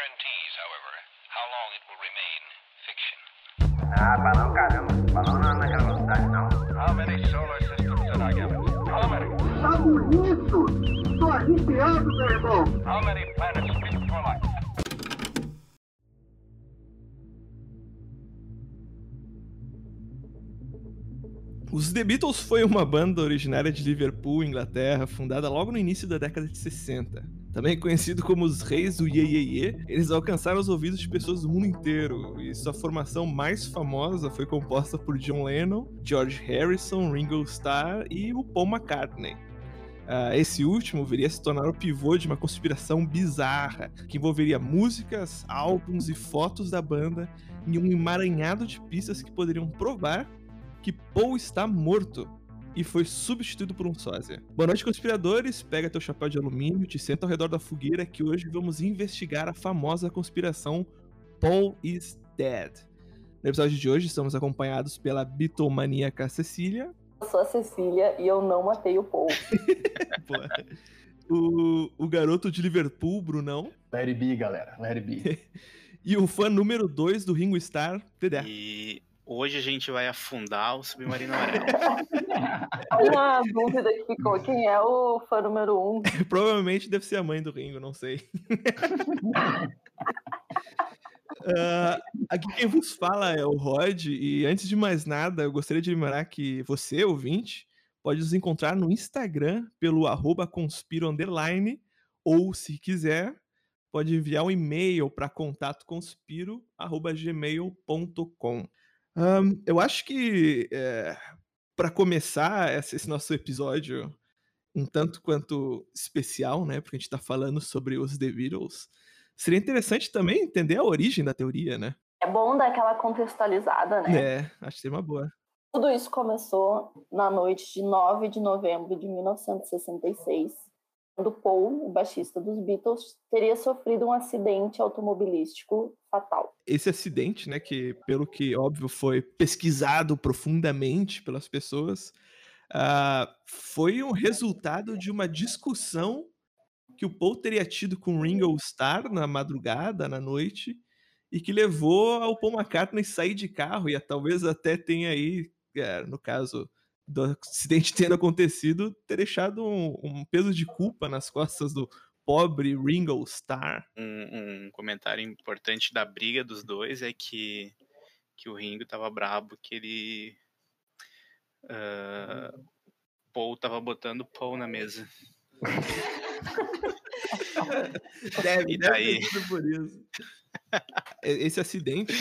guarantees, however, how long it will remain fiction. Ah, balão caramba. Balão não naquela velocidade, não. How many solar systems did I give it? How many? Tá bonito! Tô arrepiado, meu irmão. How many planets fit for life? Os The Beatles foi uma banda originária de Liverpool, Inglaterra, fundada logo no início da década de 60. Também conhecido como os reis do Ye Ye Ye, eles alcançaram os ouvidos de pessoas do mundo inteiro, e sua formação mais famosa foi composta por John Lennon, George Harrison, Ringo Starr e o Paul McCartney. Ah, esse último viria a se tornar o pivô de uma conspiração bizarra, que envolveria músicas, álbuns e fotos da banda em um emaranhado de pistas que poderiam provar que Paul está morto e foi substituído por um sósia. Boa noite, conspiradores. Pega teu chapéu de alumínio, te senta ao redor da fogueira que hoje vamos investigar a famosa conspiração Paul is Dead. No episódio de hoje estamos acompanhados pela bitomaníaca Cecília, Eu sou a Cecília e eu não matei o Paul. O, o garoto de Liverpool, Brunão, it be, galera. It be. e o fã número 2 do Ringo Starr, Dedé. E hoje a gente vai afundar o submarino amarelo. Uma dúvida que ficou: quem é o fã número um? Provavelmente deve ser a mãe do Ringo, não sei. Ah, aqui quem vos fala é o Rod, e antes de mais nada, eu gostaria de lembrar que você, ouvinte, pode nos encontrar no Instagram pelo arroba conspiro underline, ou se quiser, pode enviar um e-mail para contatoconspiro.gmail.com. Ahn, eu acho que para começar esse nosso episódio um tanto quanto especial, né? Porque a gente tá falando sobre os The Beatles. Seria interessante também entender a origem da teoria, né? É bom dar aquela contextualizada, né? É, acho que seria uma boa. Tudo isso começou na noite de 9 de novembro de 1966, quando Paul, o baixista dos Beatles, teria sofrido um acidente automobilístico fatal. Esse acidente, né, que pelo que óbvio foi pesquisado profundamente pelas pessoas, ah, foi um resultado de uma discussão que o Paul teria tido com Ringo Starr na madrugada, na noite, e que levou ao Paul McCartney sair de carro e talvez até tenha aí, é, no caso do acidente tendo acontecido, ter deixado um, um peso de culpa nas costas do pobre Ringo Starr. Um, um comentário importante da briga dos dois é que, que o Ringo tava brabo que ele. ah, Paul tava botando Paul na mesa. Deve, E deve daí? sido por isso. Esse acidente,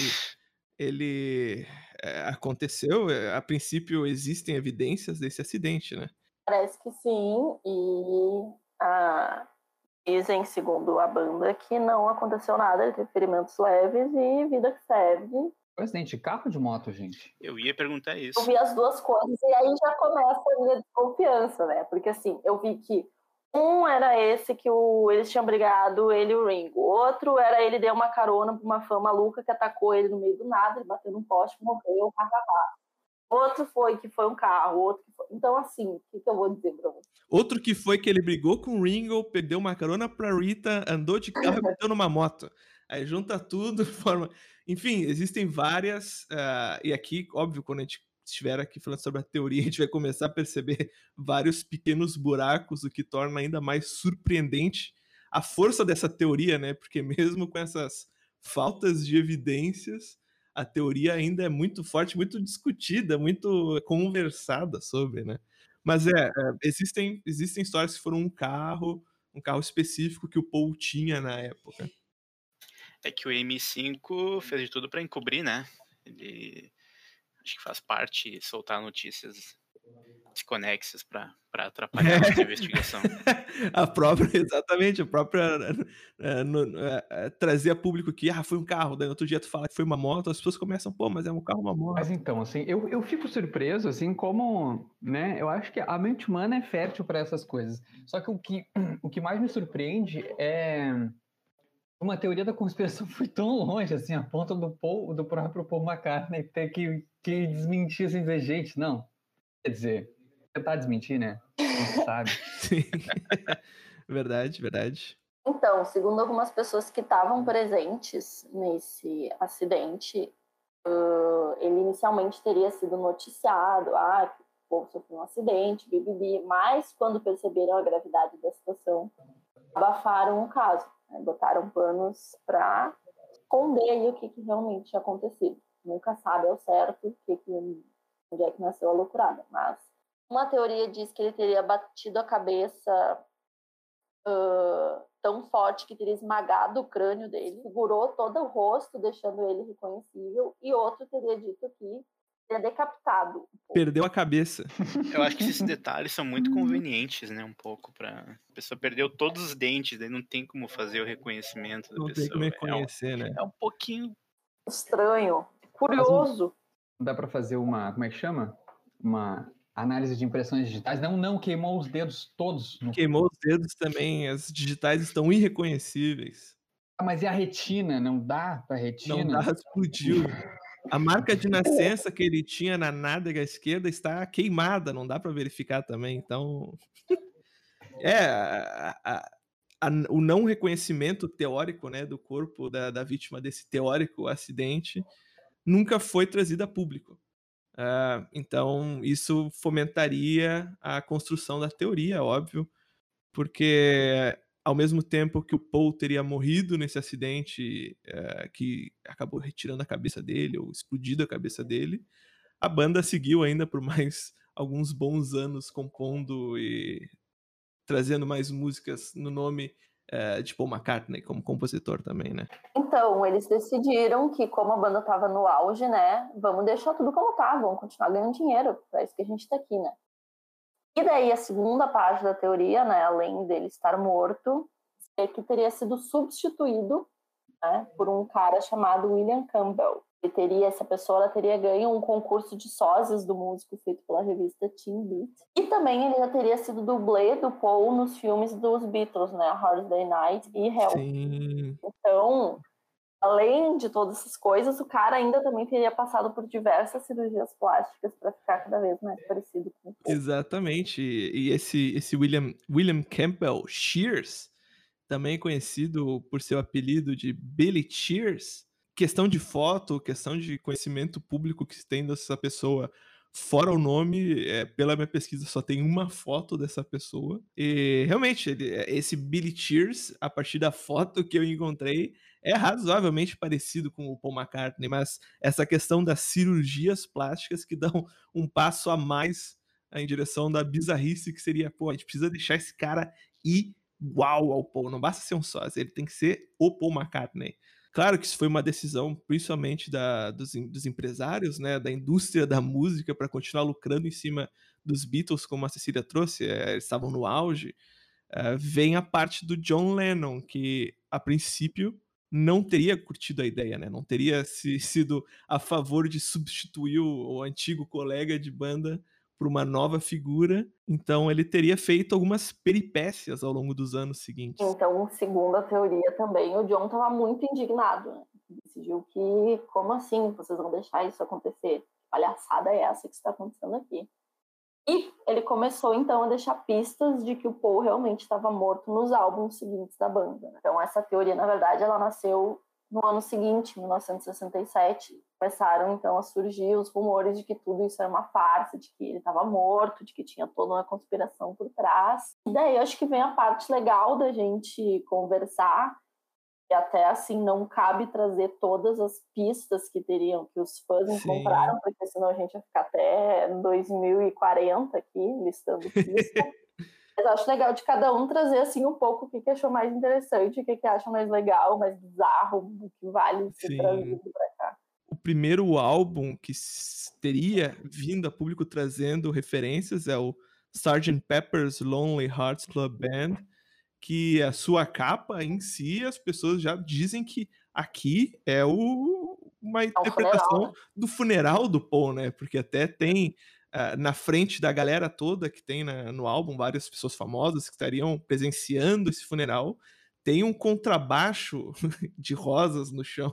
ele é, aconteceu, é, a princípio existem evidências desse acidente, né? Parece que sim, e ah, dizem, segundo a banda, que não aconteceu nada, ele teve ferimentos leves e vida que segue. Foi acidente de carro ou de moto, gente? Eu ia perguntar isso. Eu vi as duas coisas e aí já começa a minha desconfiança, né? Porque assim, eu vi que um era esse que o, eles tinham brigado, ele e o Ringo. Outro era ele deu uma carona pra uma fã maluca que atacou ele no meio do nada, ele bateu num poste, morreu, hahaha. Outro foi que foi um carro, outro que foi... Então, assim, o que, que eu vou dizer pra você? Outro que foi que ele brigou com o Ringo, perdeu uma carona pra Rita, andou de carro e bateu numa moto. Aí junta tudo, forma. Enfim, existem várias. ah, e aqui, óbvio, quando a gente estiver aqui falando sobre a teoria, a gente vai começar a perceber vários pequenos buracos, o que torna ainda mais surpreendente a força dessa teoria, né? Porque mesmo com essas faltas de evidências, a teoria ainda é muito forte, muito discutida, muito conversada sobre, né? Mas é, é, existem, existem histórias que foram um carro, um carro específico que o Paul tinha na época. É que o M5 fez de tudo pra encobrir, né? Ele acho que faz parte soltar notícias desconexas pra atrapalhar a investigação. a própria, exatamente, a própria é, no- é, é, trazer a público que ah, foi um carro, daí no outro dia tu fala que foi uma moto, as pessoas começam, pô, mas é um carro, uma moto. Mas então, assim, eu, eu fico surpreso, assim, como, né, eu acho que a mente humana é fértil para essas coisas. Só que o que, o que mais me surpreende é uma teoria da conspiração foi tão longe, assim, a ponto do, Paul, do próprio Paul McCartney ter que, que desmentir, assim, dizer, gente, não. Quer dizer, tentar desmentir, né? Não se sabe. Sim. verdade, verdade. Então, segundo algumas pessoas que estavam presentes nesse acidente, uh, ele inicialmente teria sido noticiado, ah, o povo sofreu um acidente, bibibi, mas quando perceberam a gravidade da situação, abafaram o caso, né? botaram panos para esconder o que, que realmente tinha acontecido. Nunca sabe ao certo o que, que, onde é que nasceu a loucurada, mas uma teoria diz que ele teria batido a cabeça uh, tão forte que teria esmagado o crânio dele, segurou todo o rosto, deixando ele reconhecível, e outro teria dito que teria decapitado. Perdeu a cabeça. Eu acho que esses detalhes são muito convenientes, né? Um pouco para A pessoa perdeu todos os dentes, daí não tem como fazer o reconhecimento da Não pessoa. tem como reconhecer, é, um, né? é um pouquinho. Estranho, curioso. Dá pra fazer uma, como é que chama? Uma análise de impressões digitais. Não, não, queimou os dedos todos. No... Queimou os dedos também, as digitais estão irreconhecíveis. Ah, mas e a retina? Não dá pra Não retina? dá, explodiu. A marca de nascença que ele tinha na nádega esquerda está queimada, não dá para verificar também. Então, é a- a- a- o não reconhecimento teórico, né, do corpo da, da vítima desse teórico acidente nunca foi trazido a público. Ah, então, isso fomentaria a construção da teoria, óbvio, porque ao mesmo tempo que o Paul teria morrido nesse acidente eh, que acabou retirando a cabeça dele ou explodido a cabeça dele, a banda seguiu ainda por mais alguns bons anos compondo e trazendo mais músicas no nome eh, de Paul McCartney como compositor também, né? Então, eles decidiram que, como a banda estava no auge, né, vamos deixar tudo como tá, vamos continuar ganhando dinheiro, é isso que a gente tá aqui, né. E daí a segunda parte da teoria, né, além dele estar morto, é que teria sido substituído, né, por um cara chamado William Campbell. Ele teria, essa pessoa teria ganho um concurso de sósias do músico feito pela revista Teen Beat. E também ele já teria sido dublê do Paul nos filmes dos Beatles, né, Hard Day Night e Hell. Sim, Então, além de todas essas coisas, o cara ainda também teria passado por diversas cirurgias plásticas para ficar cada vez mais parecido com o Paul. exatamente. E esse, esse William, William Campbell Shears, também conhecido por seu apelido de Billy Cheers, questão de foto, questão de conhecimento público que se tem dessa pessoa, fora o nome, é, pela minha pesquisa só tem uma foto dessa pessoa. E realmente, ele- esse Billy Cheers, a partir da foto que eu encontrei, é razoavelmente parecido com o Paul McCartney, mas essa questão das cirurgias plásticas que dão um passo a mais em direção da bizarrice que seria, pô, a gente precisa deixar esse cara igual ao Paul, não basta ser um sósia, ele tem que ser o Paul McCartney. Claro que isso foi uma decisão, principalmente da, dos, dos empresários, né, da indústria da música, para continuar lucrando em cima dos Beatles, como a Cecília trouxe, eh, eles estavam no auge. Eh, vem a parte do John Lennon, que a princípio não teria curtido a ideia, né? Não teria se, sido a favor de substituir o, o antigo colega de banda por uma nova figura. Então ele teria feito algumas peripécias ao longo dos anos seguintes. Então, segundo a teoria também, o John estava muito indignado. Né? Decidiu que, como assim, vocês vão deixar isso acontecer? Que palhaçada é essa que está acontecendo aqui? E ele começou então a deixar pistas de que o Paul realmente estava morto nos álbuns seguintes da banda. né? Então essa teoria, na verdade, ela nasceu no ano seguinte, 1967. Começaram então a surgir os rumores de que tudo isso era uma farsa, de que ele estava morto, de que tinha toda uma conspiração por trás. E daí eu acho que vem a parte legal da gente conversar e até assim não cabe trazer todas as pistas que teriam que os fãs encontraram, porque senão a gente ia ficar até 2040 aqui listando pistas. Mas acho legal de cada um trazer assim um pouco o que, que achou mais interessante, o que, que acha mais legal, mais bizarro, o que vale ser Sim. trazido pra cá. o primeiro álbum que teria vindo a público trazendo referências é o Sgt. Pepper's Lonely Hearts Club Band, que a sua capa em si, as pessoas já dizem que aqui é o, uma interpretação funeral, né? do funeral do Paul, né? Porque até tem ah, na frente da galera toda que tem na- no álbum, várias pessoas famosas que estariam presenciando esse funeral, tem um contrabaixo de rosas no chão,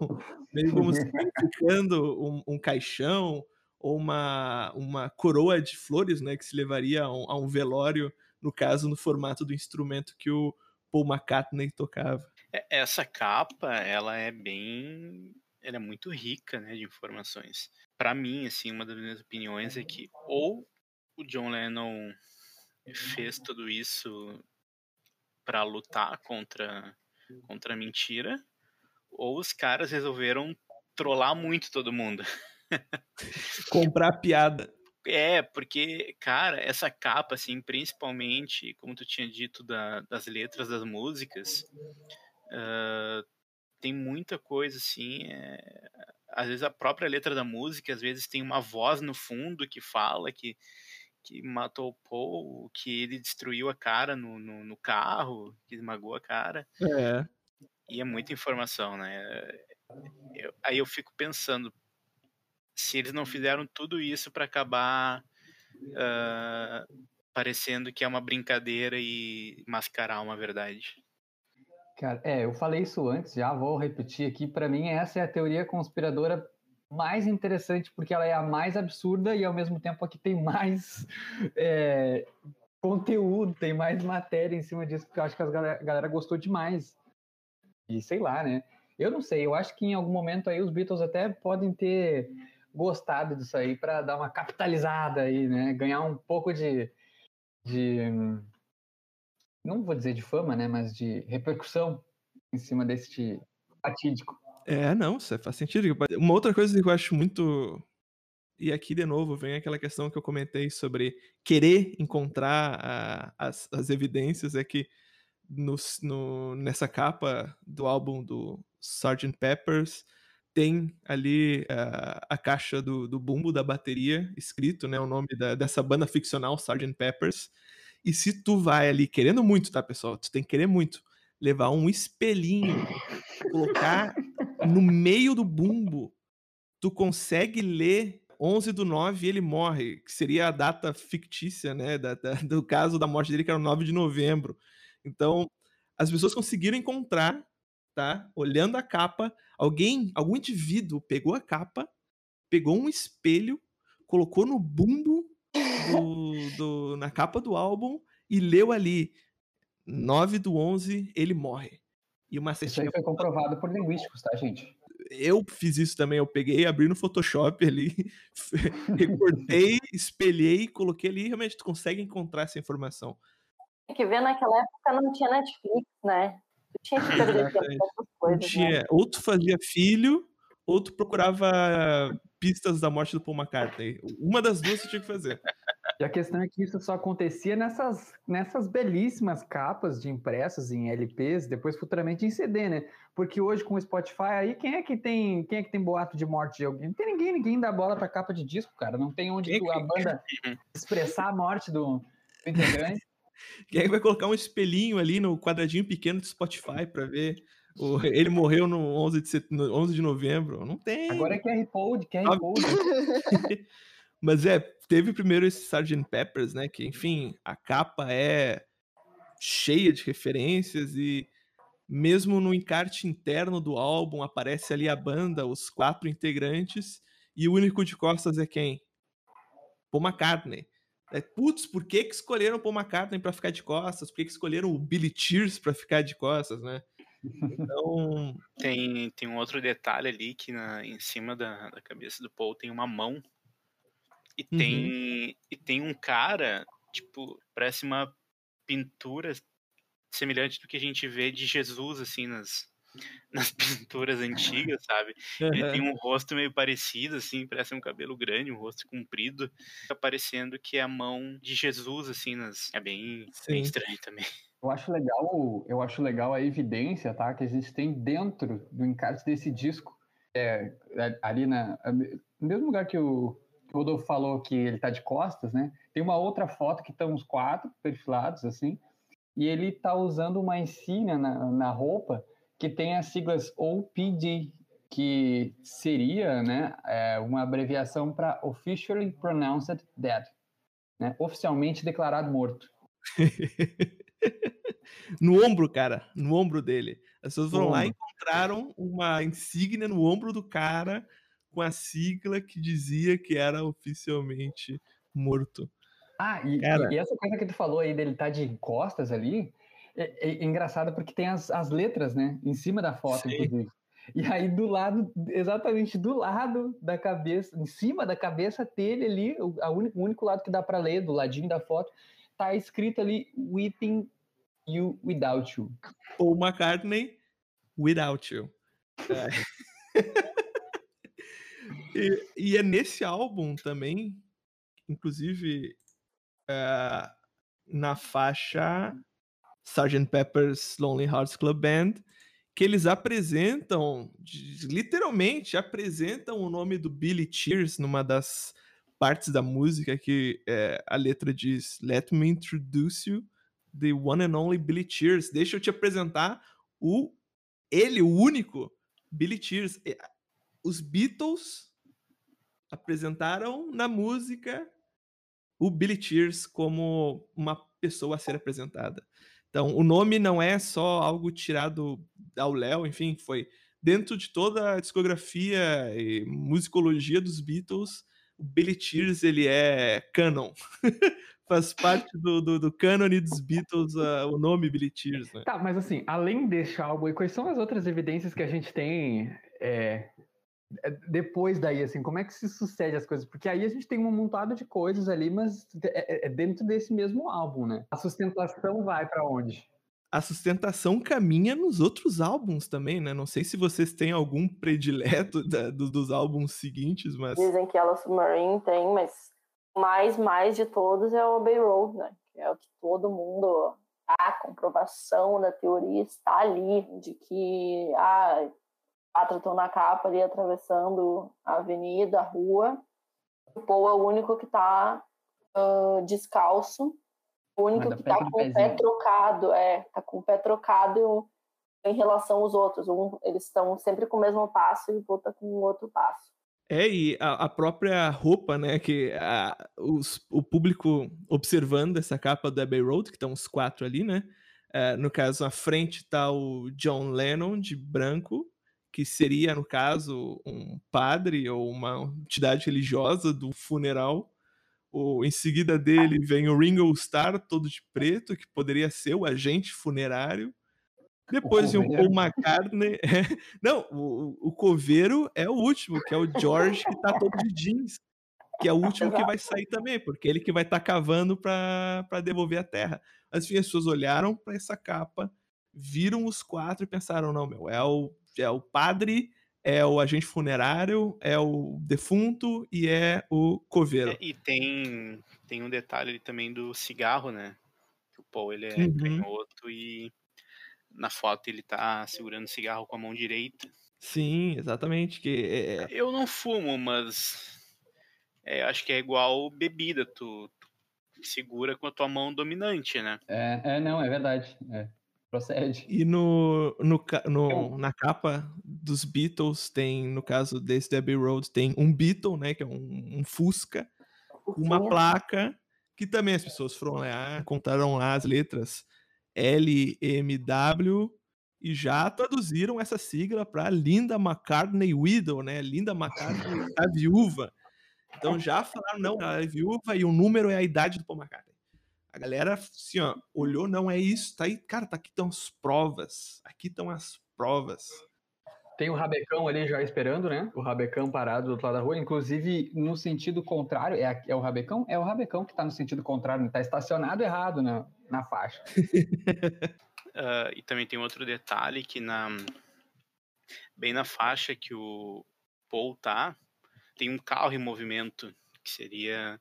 meio como se significando um, um caixão ou uma, uma coroa de flores, né, que se levaria a um, a um velório, no caso, no formato do instrumento que o Paul McCartney tocava. É, Essa capa, ela é bem. Ela é muito rica, né, de informações. Pra mim, assim, uma das minhas opiniões é que ou o John Lennon fez tudo isso pra lutar contra, contra a mentira, ou os caras resolveram trollar muito todo mundo. Comprar piada. É, porque, cara, essa capa, assim, principalmente, como tu tinha dito, da- das letras das músicas, ah, tem muita coisa, assim, é, às vezes a própria letra da música, às vezes tem uma voz no fundo que fala que, que matou o Paul, que ele destruiu a cara no, no, no carro, que esmagou a cara, É. e é muita informação, né? Eu- aí eu fico pensando, se eles não fizeram tudo isso para acabar ah, parecendo que é uma brincadeira e mascarar uma verdade. Cara, é, eu falei isso antes, já vou repetir aqui. Pra mim, essa é a teoria conspiradora mais interessante, porque ela é a mais absurda e ao mesmo tempo a que tem mais é, conteúdo, tem mais matéria em cima disso, porque eu acho que a galera, a galera gostou demais. E sei lá, né? Eu não sei, eu acho que em algum momento aí os Beatles até podem ter gostado disso aí pra dar uma capitalizada aí, né? Ganhar um pouco de, de não vou dizer de fama, né, mas de repercussão em cima desse fatídico. É, não, isso faz sentido. Uma outra coisa que eu acho muito. E aqui, de novo, vem aquela questão que eu comentei sobre querer encontrar a- as, as evidências, é que no, no- nessa capa do álbum do Sgt. Peppers tem ali a, a caixa do, do bumbo da bateria, escrito, né, o nome da- dessa banda ficcional, Sgt. Peppers. E se tu vai ali, querendo muito, tá, pessoal? Tu tem que querer muito, levar um espelhinho, colocar no meio do bumbo, tu consegue ler 11 do 9 e ele morre, que seria a data fictícia, né, da- da- do caso da morte dele, que era o 9 de novembro. Então, as pessoas conseguiram encontrar, tá, olhando a capa, alguém, algum indivíduo pegou a capa, pegou um espelho, colocou no bumbo do, do- na capa do álbum e leu ali 9 do 11, ele morre. E uma Isso aí foi comprovado por linguísticos, tá, gente? eu fiz isso também, eu peguei, abri no Photoshop ali, recortei, espelhei, coloquei ali, e realmente tu consegue encontrar essa informação. Tem que ver, naquela época não tinha Netflix, né? Tu tinha que perder tempo coisas, né? ou tu fazia filho, ou tu procurava pistas da morte do Paul McCartney. Uma das duas tu tinha que fazer. E a questão é que isso só acontecia nessas, nessas belíssimas capas de impressos em LPs, depois futuramente em CD, né? Porque hoje com o Spotify aí, quem é que tem, quem é que tem boato de morte de alguém? Não tem ninguém, ninguém dá bola pra capa de disco, cara. Não tem onde Quem tu, a banda expressar a morte do, do integrante. E aí vai colocar um espelhinho ali no quadradinho pequeno do Spotify pra ver. o- ele morreu no 11 de, set- no 11 de novembro. Não tem. Agora é QR Code, QR Code. Mas é, teve primeiro esse Sgt. Peppers, né? Que, enfim, a capa é cheia de referências e mesmo no encarte interno do álbum aparece ali a banda, os quatro integrantes, e o único de costas é quem? Paul McCartney. É, putz, por que, que escolheram o Paul McCartney pra ficar de costas? Por que, que escolheram o Billy Cheers pra ficar de costas, né? Então, Tem, tem um outro detalhe ali que na, em cima da, da cabeça do Paul tem uma mão. E Uhum. tem, e tem um cara, tipo, parece uma pintura semelhante do que a gente vê de Jesus, assim, nas, nas pinturas antigas, sabe? Ele tem um rosto meio parecido, assim, parece um cabelo grande, um rosto comprido. Fica parecendo que é a mão de Jesus, assim, nas... é bem, bem estranho também. Eu acho legal, eu acho legal a evidência, tá? Que a gente tem dentro do encarte desse disco. É, é, ali na, no mesmo lugar que o, que o Rodolfo falou que ele tá de costas, né? Tem uma outra foto que estão os quatro perfilados, assim, e ele tá usando uma insígnia na, na roupa que tem as siglas OPD, que seria, né, é, uma abreviação para Officially Pronounced Dead, né? Oficialmente declarado morto. no ombro, cara, no ombro dele. As pessoas foram lá e encontraram uma insígnia no ombro do cara com a sigla que dizia que era oficialmente morto. Ah, e, Cara. e- e essa coisa que tu falou aí dele tá de costas ali, É, é engraçado porque tem as, as letras, né? Em cima da foto, Sim. inclusive. E aí do lado, exatamente do lado da cabeça, em cima da cabeça dele ali, o, único, o único lado que dá para ler, do ladinho da foto, tá escrito ali Weeping You Without You. Paul McCartney, Without You. É. e, e é nesse álbum também, inclusive, é, na faixa Sgt. Pepper's Lonely Hearts Club Band, que eles apresentam, literalmente apresentam o nome do Billy Cheers numa das partes da música que é, a letra diz Let me introduce you the one and only Billy Cheers. Deixa eu te apresentar o ele, o único Billy Cheers. Os Beatles apresentaram na música o Billy Cheers como uma pessoa a ser apresentada. Então, o nome não é só algo tirado ao Léo, enfim, foi dentro de toda a discografia e musicologia dos Beatles, o Billy Cheers, ele é canon. Faz parte do, do, do cânone dos Beatles uh, o nome Billy Cheers, né? Tá, mas assim, além desse álbum, quais são as outras evidências que a gente tem é, depois daí, assim, como é que se sucede as coisas? Porque aí a gente tem uma montada de coisas ali, mas é, é dentro desse mesmo álbum, né? A sustentação vai para onde? A sustentação caminha nos outros álbuns também, né? Não sei se vocês têm algum predileto da, do, dos álbuns seguintes, mas. Dizem que ela Submarine tem, mas mais, mais de todos é o Bay Road, né? Que é o que todo mundo. A comprovação da teoria está ali, de que ah, quatro estão na capa ali atravessando a avenida, a rua. O Paul é o único que está uh, descalço, o único que está do com o pé trocado, é, tá com o pé trocado em relação aos outros. Um, eles estão sempre com o mesmo passo e o Paul tá com o outro passo. É, e a, a própria roupa, né? Que a- os- o público observando essa capa do Abbey Road, que estão os quatro ali, né? É, no caso, à frente tá o John Lennon, de branco, que seria, no caso, um padre ou uma entidade religiosa do funeral. O, em seguida dele vem o Ringo Starr, todo de preto, que poderia ser o agente funerário. Depois vem o Paul coveiro. McCartney. Não, o, o coveiro é o último, que é o George, que tá todo de jeans. Que é o último que vai sair também, porque é ele que vai estar cavando para devolver a terra. Mas enfim, as pessoas olharam para essa capa, viram os quatro e pensaram: não, meu, é o, é o padre, é o agente funerário, é o defunto e é o coveiro. É, e tem, tem um detalhe ali também do cigarro, né? Que o Paul ele é Uhum. canhoto e na foto ele tá segurando o cigarro com a mão direita. Sim, exatamente. Que é- é- Eu não fumo, mas é, acho que é igual bebida, tu, tu segura com a tua mão dominante, né? É, é, não, é verdade. é. Procede. E no, no, no- na capa dos Beatles tem, no caso desse Abbey Road, tem um Beatle, né? Que é um, um Fusca, uma placa que também as pessoas foram lá, contaram lá as letras L, M, W e já traduziram essa sigla para Linda McCartney Widow, né? Linda McCartney, a viúva. Então já falaram, não, ela é viúva e o número é a idade do Paul McCartney. A galera, assim, ó, olhou, não é isso, tá aí, cara, tá aqui estão as provas, aqui estão as provas. Tem o Rabecão ali já esperando, né? O Rabecão parado do outro lado da rua. Inclusive, no sentido contrário, é, a- é o Rabecão? É o Rabecão que tá no sentido contrário, ele tá estacionado errado na, na faixa. Ah, e também tem outro detalhe que na bem na faixa que o Paul tá, tem um carro em movimento, que seria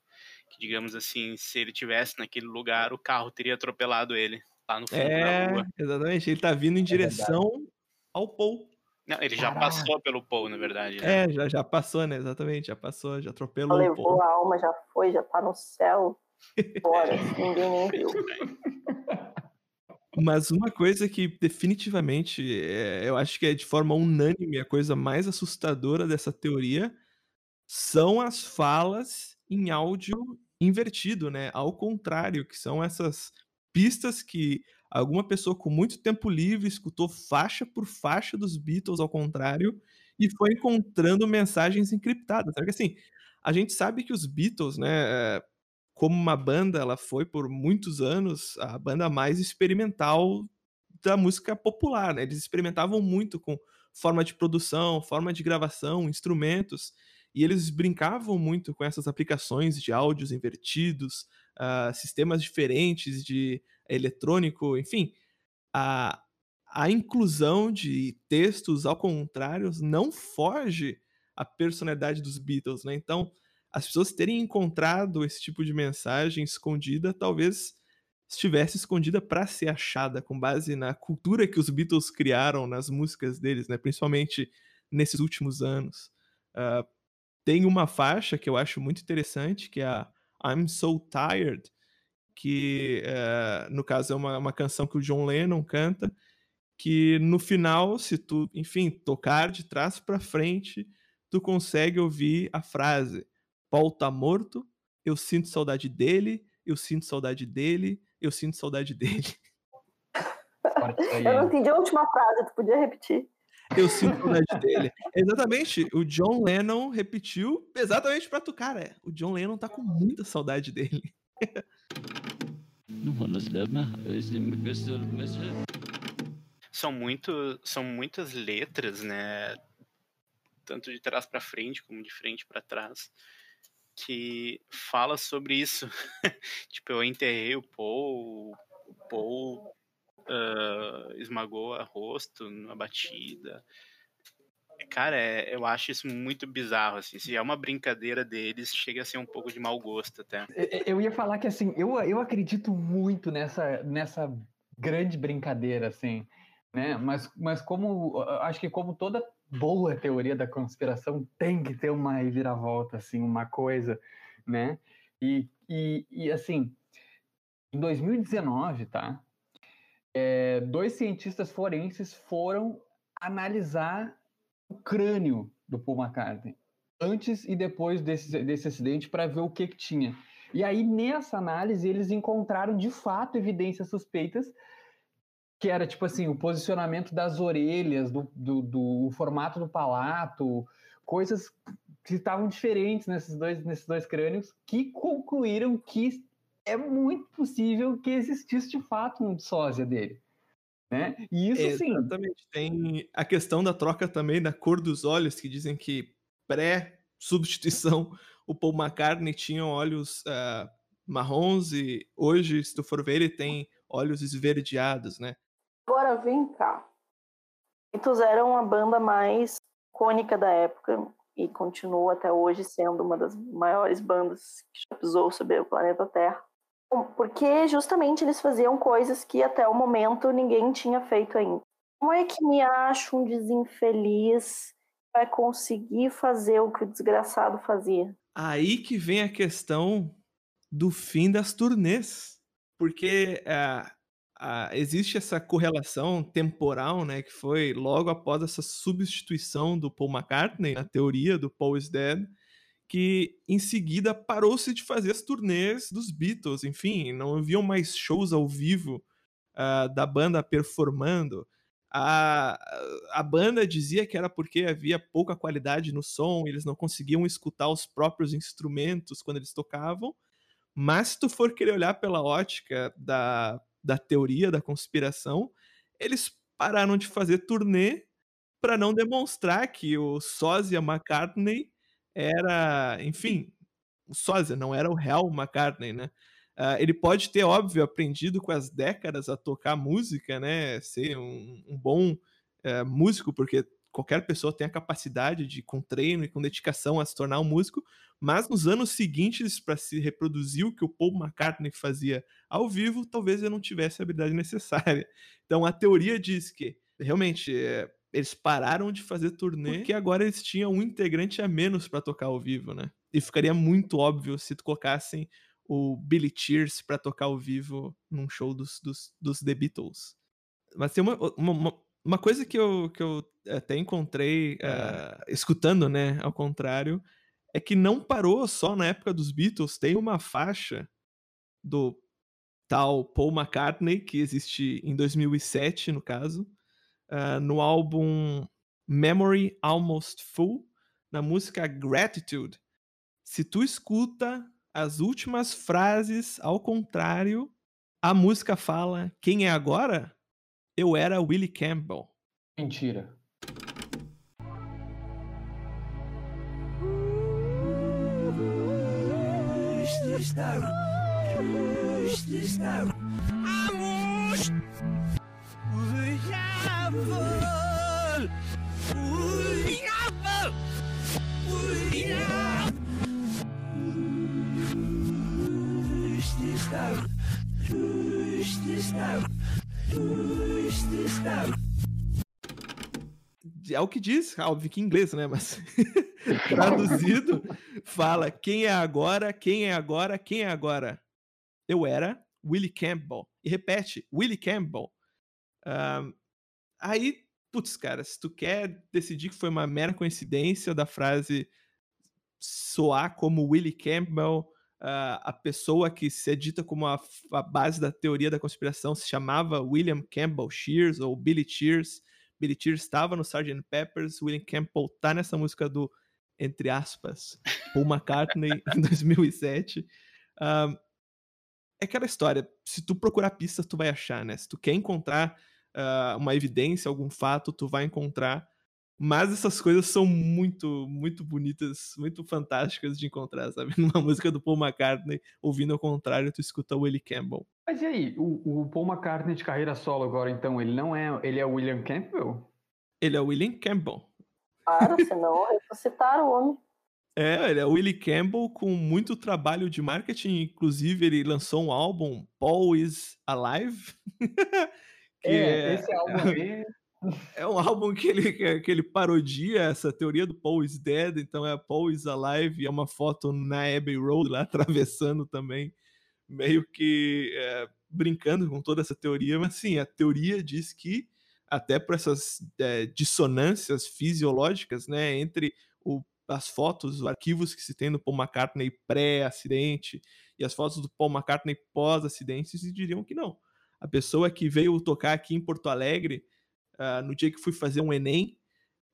que digamos assim, se ele tivesse naquele lugar, o carro teria atropelado ele lá no fundo da É, rua. exatamente, ele tá vindo em verdade. direção ao Paul. Não, ele já Caraca. passou pelo Paul, na verdade. né? É, já, já passou, né? Exatamente, já passou, já Já atropelou o levou Paul. a alma, já foi, já tá no céu. Bora, ninguém nem viu. Mas uma coisa que definitivamente é, eu acho que é de forma unânime a coisa mais assustadora dessa teoria são as falas em áudio invertido, né? Ao contrário, que são essas pistas que alguma pessoa com muito tempo livre escutou faixa por faixa dos Beatles ao contrário e foi encontrando mensagens encriptadas. Porque assim, a gente sabe que os Beatles, né, como uma banda, ela foi por muitos anos a banda mais experimental da música popular, né? Eles experimentavam muito com forma de produção, forma de gravação, instrumentos, e eles brincavam muito com essas aplicações de áudios invertidos, uh, sistemas diferentes de eletrônico, enfim, a, a inclusão de textos ao contrário não foge à personalidade dos Beatles, né? Então, as pessoas terem encontrado esse tipo de mensagem escondida, talvez estivesse escondida para ser achada, com base na cultura que os Beatles criaram nas músicas deles, né? Principalmente nesses últimos anos. Uh, tem uma faixa que eu acho muito interessante, que é a I'm So Tired, que uh, no caso é uma, uma canção que o John Lennon canta, que no final, se tu, enfim, tocar de trás para frente, tu consegue ouvir a frase: Paul tá morto, eu sinto saudade dele, eu sinto saudade dele, eu sinto saudade dele. Eu não entendi a última frase, tu podia repetir. Eu sinto saudade dele. Exatamente, o John Lennon repetiu exatamente pra tu, cara. O John Lennon tá com muita saudade dele. são muito, são muitas letras, né? Tanto de trás para frente como de frente para trás, que fala sobre isso. tipo, eu enterrei o Paul, o Paul uh, esmagou a rosto na batida. Cara, é, eu acho isso muito bizarro, assim. Se é uma brincadeira deles, chega a ser um pouco de mau gosto até. Eu ia falar que, assim, eu, eu acredito muito nessa, nessa grande brincadeira, assim, né? Mas, mas como, acho que como toda boa teoria da conspiração tem que ter uma reviravolta, assim, uma coisa, né? E, e, e assim, em 2019, tá? É, dois cientistas forenses foram analisar o crânio do Paul McCartney antes e depois desse, desse acidente para ver o que, que tinha. E aí, nessa análise, eles encontraram de fato evidências suspeitas, que era tipo assim, o posicionamento das orelhas, do, do, do formato do palato, coisas que estavam diferentes nesses dois, nesses dois crânios, que concluíram que é muito possível que existisse de fato um sósia dele. Né? E isso sim. Exatamente. Tem a questão da troca também da cor dos olhos, que dizem que pré-substituição o Paul McCartney tinha olhos uh, marrons e hoje, se tu for ver, ele tem olhos esverdeados, né? Agora vem cá. Beatles eram a banda mais icônica da época e continua até hoje sendo uma das maiores bandas que já pisou sobre o planeta Terra. Porque justamente eles faziam coisas que até o momento ninguém tinha feito ainda. Como é que me acho um desinfeliz vai conseguir fazer o que o desgraçado fazia? Aí que vem a questão do fim das turnês. Porque uh, uh, existe essa correlação temporal, né? Que foi logo após essa substituição do Paul McCartney, na teoria do Paul is Dead que em seguida parou-se de fazer as turnês dos Beatles, enfim, não haviam mais shows ao vivo uh, da banda performando. A, a banda dizia que era porque havia pouca qualidade no som, eles não conseguiam escutar os próprios instrumentos quando eles tocavam. Mas se tu for querer olhar pela ótica da, da teoria da conspiração, eles pararam de fazer turnê para não demonstrar que o sósia McCartney era, enfim, o sósia, não era o real McCartney, né? Uh, ele pode ter, óbvio, aprendido com as décadas a tocar música, né? Ser um, um bom uh, músico, porque qualquer pessoa tem a capacidade de, com treino e com dedicação, a se tornar um músico, mas nos anos seguintes, para se reproduzir o que o Paul McCartney fazia ao vivo, talvez ele não tivesse a habilidade necessária. Então a teoria diz que realmente é, eles pararam de fazer turnê porque agora eles tinham um integrante a menos para tocar ao vivo, né? E ficaria muito óbvio se tu colocassem o Billy Cheers para tocar ao vivo num show dos, dos, dos The Beatles. Mas tem uma, uma, uma coisa que eu, que eu até encontrei uh, escutando, né, ao contrário, é que não parou só na época dos Beatles. Tem uma faixa do tal Paul McCartney, que existe em 2007, no caso, uh, no álbum Memory Almost Full, na música Gratitude. Se tu escuta as últimas frases, ao contrário, a música fala: Quem é agora? Eu era Willie Campbell. Mentira. É o que diz, óbvio que em inglês, né? Mas traduzido, fala: Quem é agora? Quem é agora? Quem é agora? Eu era Willie Campbell. E repete: Willie Campbell. Ahn, aí, putz, cara, se tu quer decidir que foi uma mera coincidência da frase soar como Willie Campbell, ah, a pessoa que se é dita como a, a base da teoria da conspiração se chamava William Campbell Shears ou Billy Shears. Billy estava no Sgt. Peppers, William Campbell tá nessa música do, entre aspas, Paul McCartney em 2007. Ah, é aquela história, se tu procurar pistas, tu vai achar, né? Se tu quer encontrar ah, uma evidência, algum fato, tu vai encontrar. Mas essas coisas são muito, muito bonitas, muito fantásticas de encontrar, sabe? Numa música do Paul McCartney, ouvindo ao contrário, tu escuta Willie Campbell. Mas e aí, o, o Paul McCartney de carreira solo agora, então, ele não é. Ele é o William Campbell? Ele é o William Campbell. Claro, senão ressuscitaram o homem. É, ele é o Willie Campbell com muito trabalho de marketing, inclusive ele lançou um álbum, Paul is Alive. que É, esse álbum aí. É um álbum que ele, que ele parodia essa teoria do Paul is Dead, então é Paul is Alive, e é uma foto na Abbey Road lá atravessando também, meio que é, brincando com toda essa teoria, mas sim, a teoria diz que até por essas é, dissonâncias fisiológicas, né, entre o- as fotos, os arquivos que se tem do Paul McCartney pré-acidente e as fotos do Paul McCartney pós-acidente, se diriam que não. A pessoa que veio tocar aqui em Porto Alegre ah, no dia que fui fazer um Enem,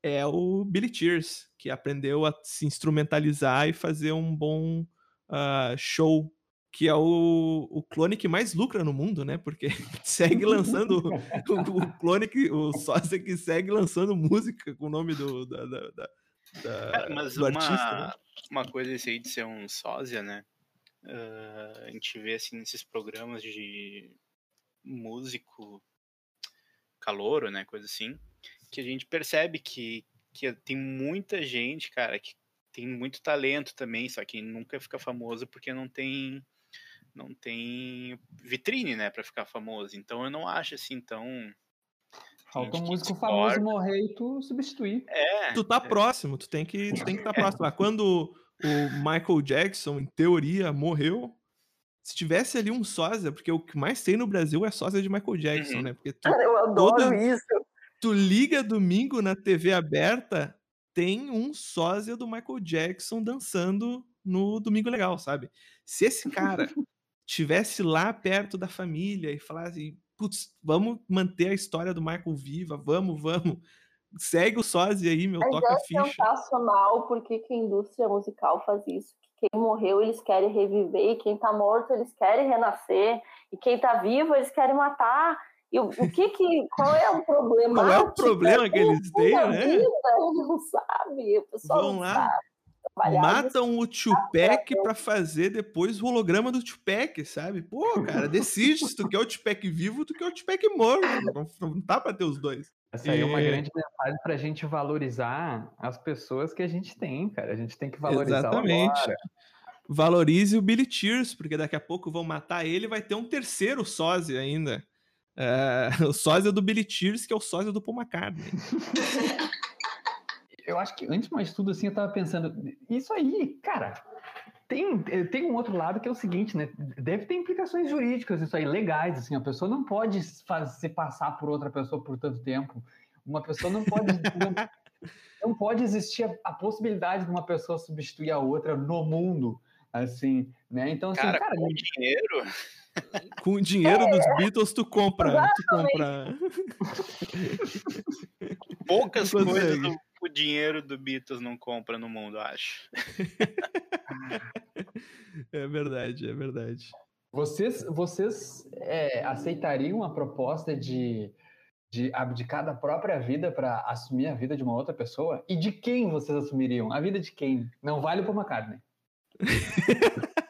é o Billy Tears, que aprendeu a se instrumentalizar e fazer um bom ah, show, que é o, o clone que mais lucra no mundo, né? Porque segue lançando o, o clone, que, o sósia que segue lançando música com o nome do, da, da- da- da- Cara, mas do uma, artista. né? uma coisa esse aí de ser um sósia, né? Ah, a gente vê assim nesses programas de músico calouro, né? Coisa assim, que a gente percebe que, que tem muita gente, cara, que tem muito talento também, só que nunca fica famoso porque não tem não tem vitrine, né, para ficar famoso. Então eu não acho assim tão Falta um músico famoso morrer e tu substituir. é, tu tá próximo, tu tem que tu tem que estar próximo. Ah, Quando o Michael Jackson, em teoria, morreu, se tivesse ali um sósia, porque o que mais tem no Brasil é sósia de Michael Jackson, Uhum. né? Porque tu, Cara, eu adoro Todo- isso. tu liga domingo na TV aberta, tem um sósia do Michael Jackson dançando no Domingo Legal, sabe? Se esse cara tivesse lá perto da família e falasse, putz, vamos manter a história do Michael viva, vamos, vamos. Segue o sósia aí, meu, Mas toca é ficha. sensacional porque que a indústria musical faz isso. Que quem morreu eles querem reviver, e quem tá morto eles querem renascer, e quem tá vivo eles querem matar. E o, o que que. Qual é o problema? Qual é o problema que eles têm, né? Vida, eles não sabem, o pessoal Vão não lá, sabe trabalhar. Matam o Tupac pra fazer depois o holograma do Tupac, sabe? Pô, cara, decide se tu quer o Tupac vivo ou tu quer o Tupac morto. Não, não tá pra ter os dois. Essa aí é uma E- grande mensagem pra gente valorizar as pessoas que a gente tem, cara. A gente tem que valorizar Exatamente. agora. Valorize o Billy Tears, porque daqui a pouco vão matar ele e vai ter um terceiro sósia ainda. É, o sósia do Billy Tears, que é o sósia do Paul McCartney. Eu acho que antes de mais tudo, assim, eu tava pensando, isso aí, cara, tem, eh, tem um outro lado que é o seguinte, né? Deve ter implicações jurídicas, isso aí, legais, assim, a pessoa não pode fazer passar por outra pessoa por tanto tempo. Uma pessoa não pode. não, não pode existir a, a possibilidade de uma pessoa substituir a outra no mundo, assim, né? Então, assim, cara, cara, com dinheiro, Com o dinheiro dos Beatles, tu compra. Tu compra. poucas coisas o, dinheiro do Beatles não compra no mundo, eu acho. É verdade, é verdade. Vocês, vocês é, aceitariam a proposta de, de abdicar da própria vida para assumir a vida de uma outra pessoa? E de quem vocês assumiriam? A vida de quem? Não vale para McCartney.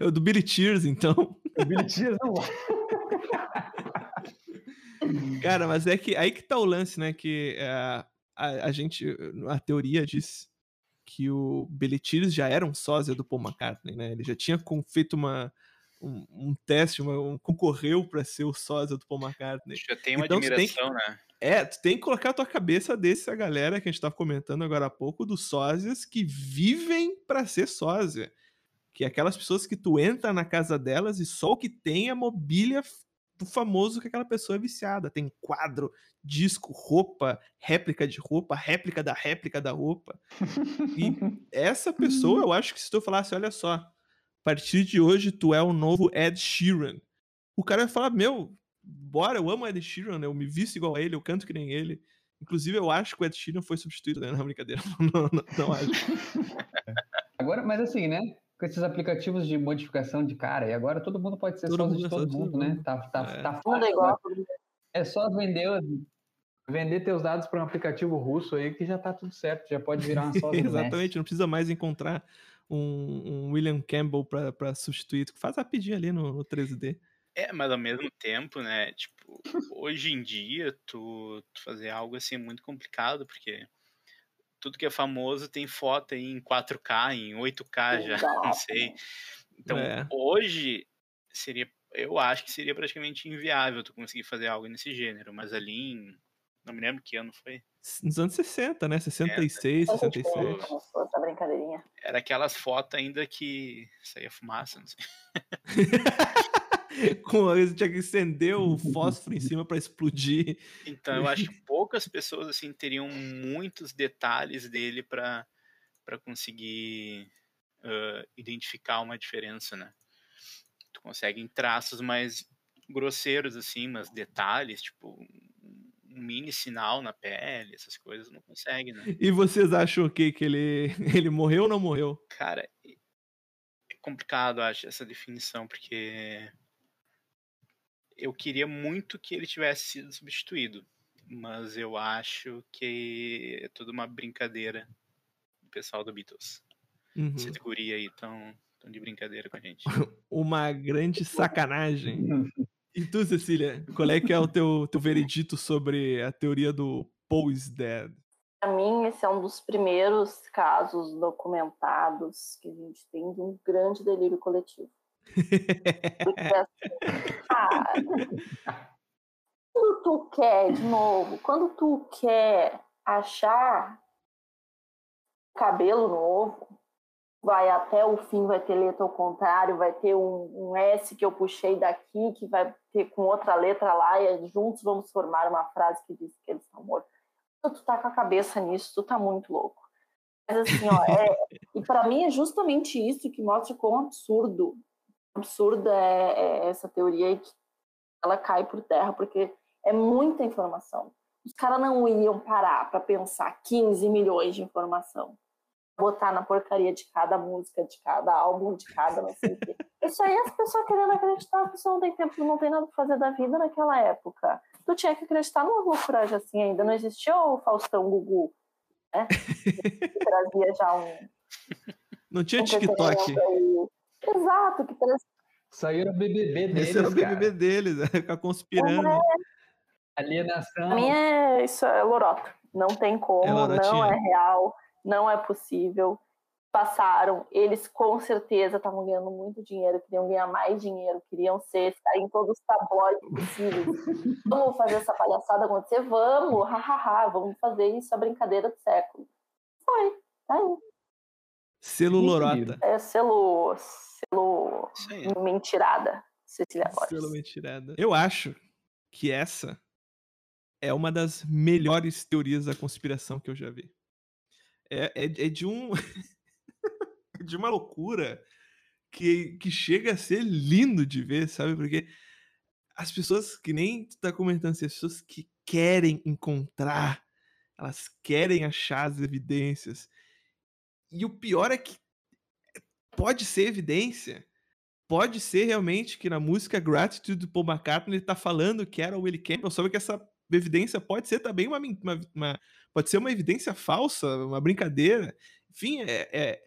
É o do Billy Tears, então. O Billy Tears não vale. Cara, mas é que aí que tá o lance, né? Que é, a, a gente, a teoria diz que o Billy Tears já era um sósia do Paul McCartney, né? Ele já tinha feito uma, um, um teste, uma, um, concorreu para ser o sósia do Paul McCartney. Já tem uma Então, você tem que- admiração, né? É, tu tem que colocar a tua cabeça dessa galera que a gente tava comentando agora há pouco, dos sósias que vivem pra ser sósia. Que é aquelas pessoas que tu entra na casa delas e só o que tem é mobília do famoso que aquela pessoa é viciada. Tem quadro, disco, roupa, réplica de roupa, réplica da réplica da roupa. E essa pessoa, eu acho que se tu falasse, olha só, a partir de hoje tu é o novo Ed Sheeran. O cara vai falar, meu, bora, eu amo Ed Sheeran, eu me visto igual a ele, eu canto que nem ele. Inclusive, eu acho que o Ed Sheeran foi substituído, né? Não, brincadeira. Não, não, não acho. Agora, mas assim, né? Com esses aplicativos de modificação de cara, e agora todo mundo pode ser Todo sócio mundo de é todo sócio mundo, né? mundo. Tá, tá, É. tá é fácil. igual. É só vender, vender teus dados para um aplicativo russo aí que já tá tudo certo, já pode virar uma Messi. Exatamente, não precisa mais encontrar um, um William Campbell pra, pra substituir. Tu faz rapidinho ali no, no 3D. É, mas ao mesmo tempo, né? Tipo, hoje em dia, tu, tu fazer algo assim é muito complicado, porque tudo que é famoso tem foto aí em 4K, em 8K já, não sei. Então, É. hoje seria, eu acho que seria praticamente inviável tu conseguir fazer algo nesse gênero, mas ali em, não me lembro que ano foi, Nos anos 60, né? 66, Essa gente 67. começou essa brincadeirinha. era aquelas fotos ainda que saía fumaça, não sei. Com, eles tinha que acender o fósforo em cima pra explodir. Então eu acho que poucas pessoas assim teriam muitos detalhes dele para para conseguir ah, identificar uma diferença, né? Tu consegue em traços mais grosseiros assim, mas detalhes, tipo um mini sinal na pele, essas coisas não consegue, né? E vocês acham o quê? Que ele, ele morreu ou não morreu? Cara, é complicado, acho, essa definição, porque eu queria muito que ele tivesse sido substituído, mas eu acho que é tudo uma brincadeira do pessoal do Beatles. Uhum. Esse guri aí tão, tão de brincadeira com a gente. Uma grande sacanagem. E tu, Cecília, qual é que é o teu, teu veredito sobre a teoria do Paul is dead? Pra mim, esse é um dos primeiros casos documentados que a gente tem de um grande delírio coletivo. Quando tu quer, de novo, quando tu quer achar cabelo novo, vai até o fim, vai ter letra ao contrário, vai ter um, um S que eu puxei daqui, que vai ter com outra letra lá, e juntos vamos formar uma frase que diz que eles estão mortos. Quando tu tá com a cabeça nisso, tu tá muito louco. Mas assim, ó, é, e para mim é justamente isso que mostra quão absurdo, absurda é, é essa teoria e que ela cai por terra, porque é muita informação. Os caras não iam parar para pensar 15 milhões de informação. Botar na porcaria de cada música, de cada álbum, de cada não sei o quê. Isso aí as pessoas querendo acreditar, a pessoa não tem tempo, não tem nada pra fazer da vida naquela época. Tu tinha que acreditar numa loucuragem assim ainda. Não existia o Faustão Gugu, né? Que trazia já um. Não tinha um TikTok. aí. Exato, que trazia Saíram o BBB deles, Esse era o BBB cara. deles, né? ficar conspirando. Alienação. Pra mim é isso é lorota. Não tem como, É não é real, não é possível. Passaram, eles com certeza estavam ganhando muito dinheiro, queriam ganhar mais dinheiro, queriam ser, sair em todos os tabloides possíveis. vamos fazer essa palhaçada acontecer? Vamos, hahaha, vamos fazer isso, a brincadeira do século. Foi, tá aí. Selo Lorota. É selo, selo mentirada, Cecília Borges. Selo mentirada. Eu acho que essa é uma das melhores teorias da conspiração que eu já vi. É, é, é de um. de uma loucura que, que chega a ser lindo de ver, sabe? Porque as pessoas, que nem tu tá comentando, assim, as pessoas que querem encontrar Elas querem achar as evidências. E o pior é que pode ser evidência. Pode ser realmente que na música Gratitude do Paul McCartney ele tá falando que era o Willie Campbell, só que essa evidência pode ser também uma, uma, uma pode ser uma evidência falsa, uma brincadeira. Enfim, é, é,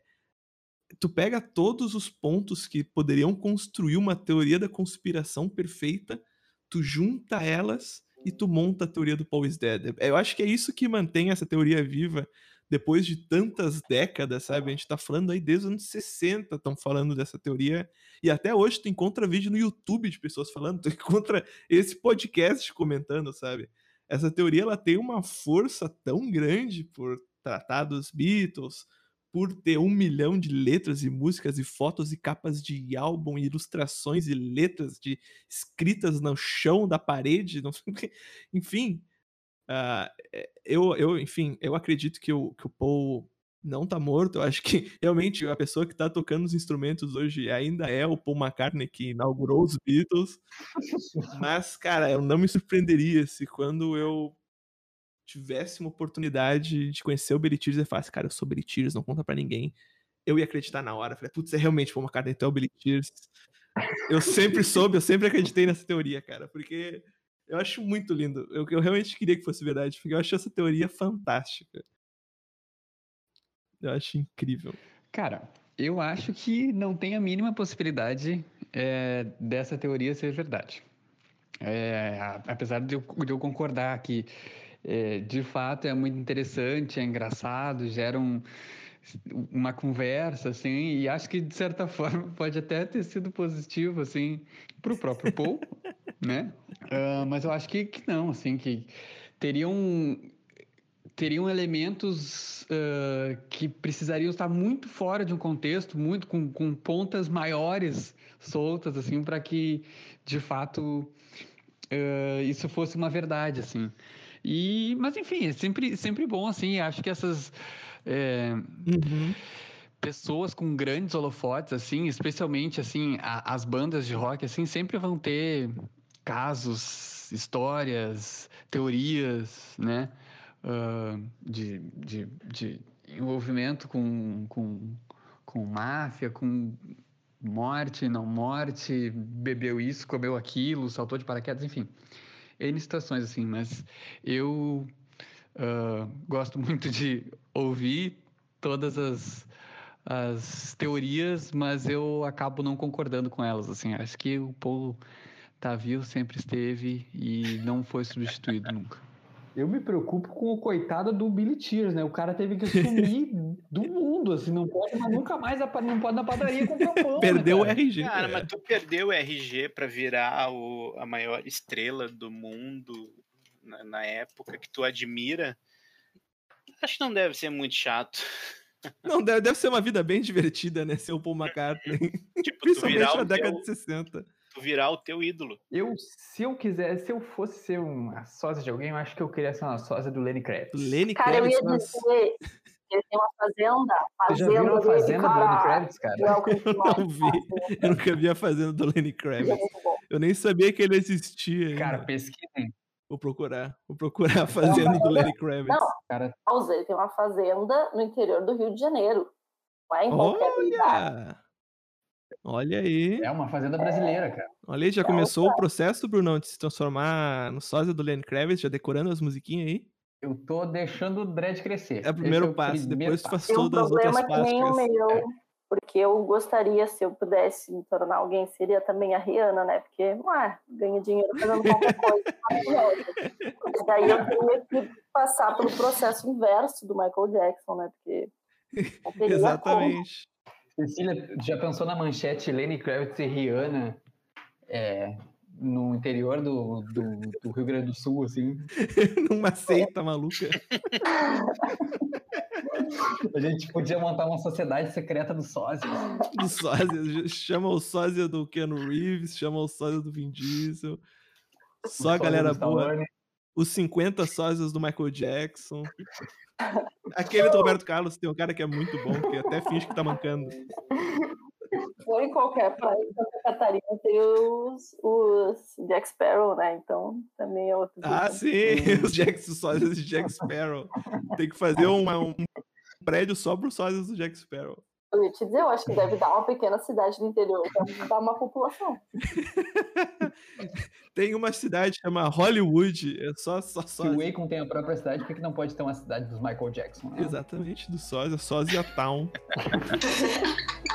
tu pega todos os pontos que poderiam construir uma teoria da conspiração perfeita, tu junta elas e tu monta a teoria do Paul is Dead. Eu acho que é isso que mantém essa teoria viva depois de tantas décadas, sabe? A gente tá falando aí desde os anos 60, estão falando dessa teoria, e até hoje tu encontra vídeo no YouTube de pessoas falando, tu encontra esse podcast comentando, sabe? Essa teoria ela tem uma força tão grande por tratar dos Beatles, por ter um milhão de letras e músicas e fotos e capas de álbum, e ilustrações e letras de escritas no chão da parede, não sei o que. Enfim, uh, eu, eu, enfim, eu acredito que o, que o Paul não tá morto. Eu acho que realmente a pessoa que tá tocando os instrumentos hoje ainda é o Paul McCartney que inaugurou os Beatles. Mas, cara, eu não me surpreenderia se quando eu tivesse uma oportunidade de conhecer o Billy Tears e falasse, cara, eu sou Billy Tears, não conta para ninguém, eu ia acreditar na hora. Falei, putz, é realmente Paul McCartney, então é o Billy Tears. Eu sempre soube, eu sempre acreditei nessa teoria, cara, porque eu acho muito lindo. Eu, eu realmente queria que fosse verdade, porque eu acho essa teoria fantástica. Eu acho incrível. Cara, eu acho que não tem a mínima possibilidade é, dessa teoria ser verdade. É, apesar de eu, de eu concordar que é, de fato é muito interessante, é engraçado, gera um, uma conversa, assim, e acho que de certa forma pode até ter sido positivo, assim, para o próprio Paul, né? Uh, mas eu acho que, que não, assim, que teriam teriam elementos uh, que precisariam estar muito fora de um contexto, muito com, com pontas maiores soltas, assim, para que de fato uh, isso fosse uma verdade, assim. E, mas enfim, é sempre, sempre bom, assim, acho que essas é, uhum. pessoas com grandes holofotes, assim, especialmente, assim, a, as bandas de rock, assim, sempre vão ter casos, histórias, teorias, né, uh, de, de, de envolvimento com, com, com máfia, com morte, não morte, bebeu isso, comeu aquilo, saltou de paraquedas, enfim. N situações, assim, mas eu uh, gosto muito de ouvir todas as, as teorias, mas eu acabo não concordando com elas, assim, acho que o Paulo tá vivo, sempre esteve e não foi substituído nunca. Eu me preocupo com o coitado do Billy Tears, né? O cara teve que sumir do mundo, assim, não pode mas nunca mais não pode na padaria comprar pão. Né, perdeu né, o RG. Cara, mas tu perdeu o RG para virar o, a maior estrela do mundo na, na, época que tu admira. Acho que não deve ser muito chato. Não, deve, deve ser uma vida bem divertida, né? Ser o Paul McCartney. Tipo, Principalmente na década teu... de 60 virar o teu ídolo. Eu, se eu quiser, se eu fosse ser uma sósia de alguém, eu acho que eu queria ser uma sósia do Lenny Kravitz. Lenny Cara, Kravitz, eu ia dizer, ele tem uma fazenda. fazenda já viu a fazenda do Lenny Kravitz, cara? Não vi. Eu nunca vi a fazenda do Lenny Kravitz. Eu nem sabia que ele existia. Cara, ainda. pesquisem. Vou procurar. Vou procurar a fazenda não, do Lenny Kravitz. Não, cara. ele tem uma fazenda no interior do Rio de Janeiro. Não é em qualquer lugar. Olha aí. É uma fazenda brasileira, cara. Olha aí, já começou o processo, Bruno, de se transformar no sósia do Lenny Kravitz, já decorando as musiquinhas aí? Eu tô deixando o dread crescer. É o primeiro é o passo, primeiro depois tu faz todas as outras partes. que nem o meu, é. porque eu gostaria, se eu pudesse me tornar alguém, seria também a Rihanna, né? Porque, ué, ganha dinheiro fazendo qualquer coisa. Daí eu teria que passar pelo processo inverso do Michael Jackson, né? Porque... Exatamente. Como. Cecília, já pensou na manchete Lenny Kravitz e Rihanna é, no interior do, do, do, Rio Grande do Sul, assim? Numa seita maluca. A gente podia montar uma sociedade secreta dos sósias. Dos sósias. Chama o sósia do Ken Reeves, chama o sósia do Vin Diesel. Só a galera boa. Os 50 sósias do Michael Jackson. Aquele do Roberto Carlos tem um cara que é muito bom, que até finge que tá mancando. for em qualquer praia de Santa Catarina, tem os, os Jack Sparrow, né? Então também é outro. Ah, sim, os Jack, sósias de Jack Sparrow. Tem que fazer uma- um prédio só para os sósias do Jack Sparrow. Eu ia te dizer, eu acho que deve dar uma pequena cidade do interior, deve dar uma população. Tem uma cidade chamada Hollywood, é só, só Se o. Akon tem a própria cidade, por que que não pode ter uma cidade dos Michael Jackson? né? Exatamente, do sósia, sósia Town.